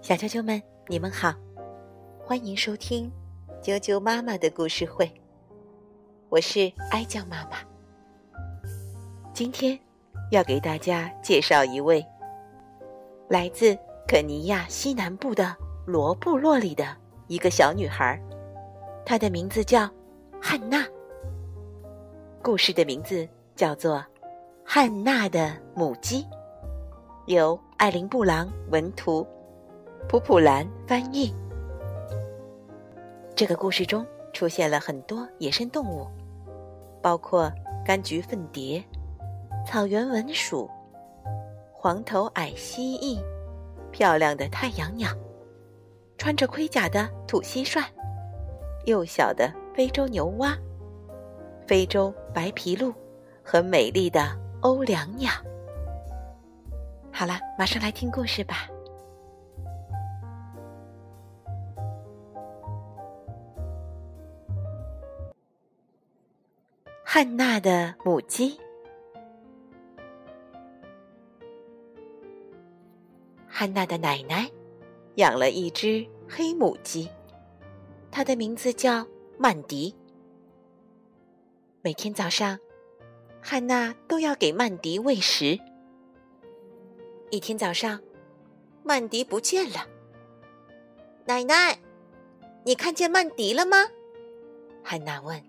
小啾啾们，你们好，欢迎收听啾啾妈妈的故事会。我是哀酱妈妈，今天要给大家介绍一位来自肯尼亚西南部的罗部落里的一个小女孩，她的名字叫汉娜。故事的名字叫做《汉娜的母鸡》，由艾琳布朗文图。普普兰翻译。这个故事中出现了很多野生动物，包括柑橘粪蝶、草原文鼠、黄头矮蜥蜴、漂亮的太阳鸟、穿着盔甲的土蟋蟀、幼小的非洲牛蛙、非洲白皮鹿和美丽的欧良鸟。好了，马上来听故事吧。汉娜的母鸡。汉娜的奶奶养了一只黑母鸡，它的名字叫曼迪。每天早上，汉娜都要给曼迪喂食。一天早上，曼迪不见了。奶奶，你看见曼迪了吗？汉娜问。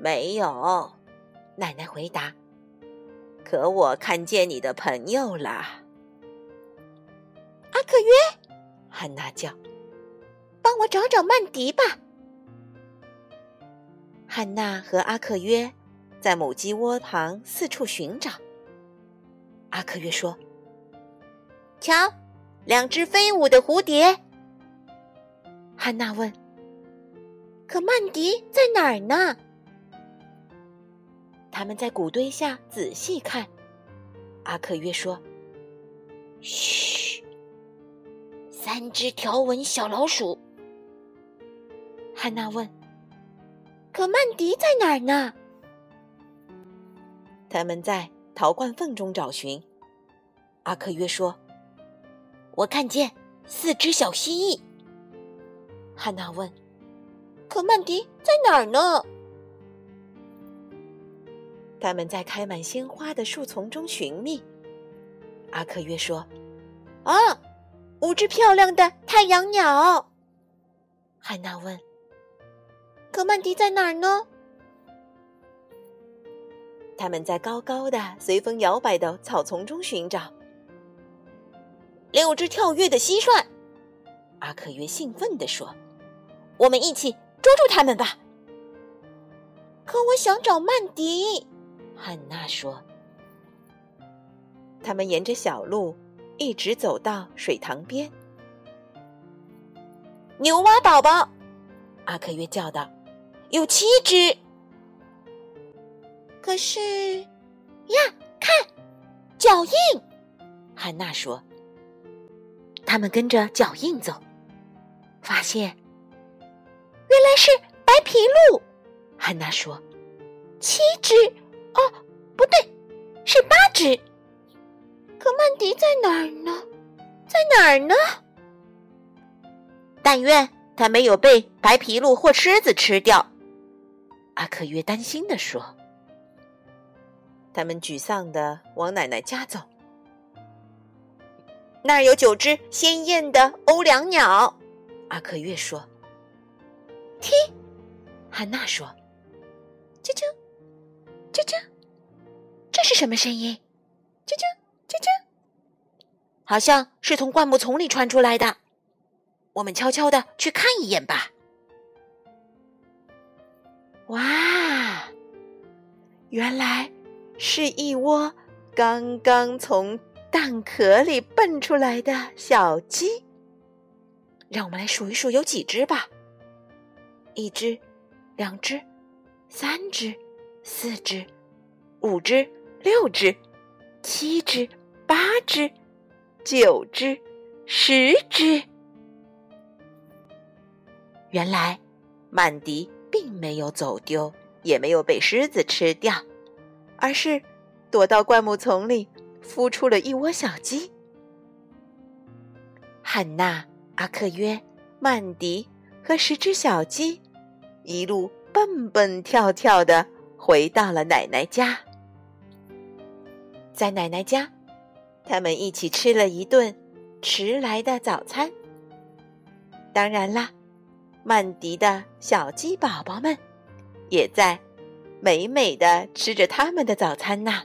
没有，奶奶回答。可我看见你的朋友了，阿克约，汉娜叫：“帮我找找曼迪吧。”汉娜和阿克约在母鸡窝旁四处寻找。阿克约说：“瞧，两只飞舞的蝴蝶。”汉娜问：“可曼迪在哪儿呢？”他们在谷堆下仔细看，阿克约说：“嘘，三只条纹小老鼠。”汉娜问：“可曼迪在哪儿呢？”他们在陶罐缝中找寻。阿克约说：“我看见四只小蜥蜴。”汉娜问：“可曼迪在哪儿呢？”他们在开满鲜花的树丛中寻觅。阿克约说：“啊，五只漂亮的太阳鸟。”汉娜问：“可曼迪在哪儿呢？”他们在高高的、随风摇摆的草丛中寻找。六只跳跃的蟋蟀。阿克约兴奋地说：“我们一起捉住他们吧！”可我想找曼迪。汉娜说：“他们沿着小路一直走到水塘边。”牛蛙宝宝，阿克约叫道：“有七只。”可是，呀，看，脚印！汉娜说：“他们跟着脚印走，发现原来是白皮鹿。”汉娜说：“七只。”哦，不对，是八只。可曼迪在哪儿呢？在哪儿呢？但愿他没有被白皮鹿或狮子吃掉。阿克约担心的说。他们沮丧的往奶奶家走。那儿有九只鲜艳的欧良鸟。阿克月说。听，汉娜说。啾啾。啾啾，这是什么声音？啾啾啾啾，好像是从灌木丛里传出来的。我们悄悄的去看一眼吧。哇，原来是一窝刚刚从蛋壳里蹦出来的小鸡。让我们来数一数有几只吧。一只，两只，三只。四只，五只，六只，七只，八只，九只，十只。原来，曼迪并没有走丢，也没有被狮子吃掉，而是躲到灌木丛里，孵出了一窝小鸡。汉娜、阿克约、曼迪和十只小鸡一路蹦蹦跳跳的回到了奶奶家。在奶奶家，他们一起吃了一顿迟来的早餐。当然啦，曼迪的小鸡宝宝们也在美美的吃着他们的早餐呢。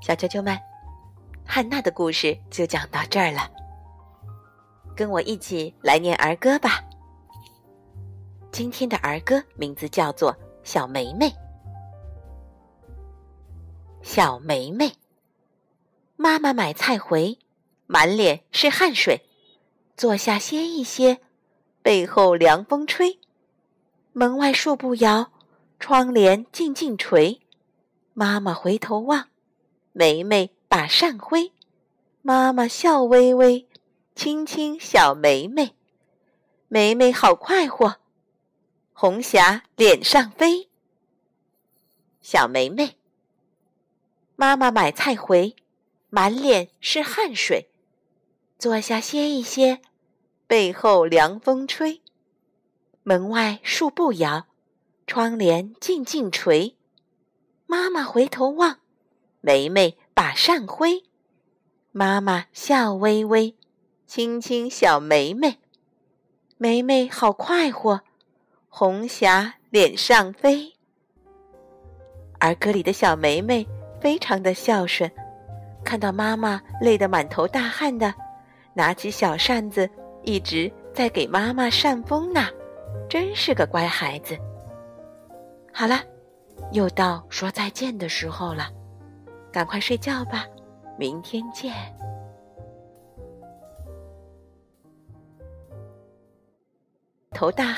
小啾啾们，汉娜的故事就讲到这儿了。跟我一起来念儿歌吧。今天的儿歌名字叫做《小梅梅》。小梅梅，妈妈买菜回，满脸是汗水，坐下歇一歇，背后凉风吹。门外树不摇，窗帘静静垂。妈妈回头望。梅梅把扇挥，妈妈笑微微，亲亲小梅梅。梅梅好快活，红霞脸上飞。小梅梅，妈妈买菜回，满脸是汗水，坐下歇一歇，背后凉风吹。门外树不摇，窗帘静静垂。妈妈回头望。梅梅把扇挥，妈妈笑微微，亲亲小梅梅。梅梅好快活，红霞脸上飞。儿歌里的小梅梅非常的孝顺，看到妈妈累得满头大汗的，拿起小扇子一直在给妈妈扇风呢，真是个乖孩子。好了，又到说再见的时候了。赶快睡觉吧，明天见。头大。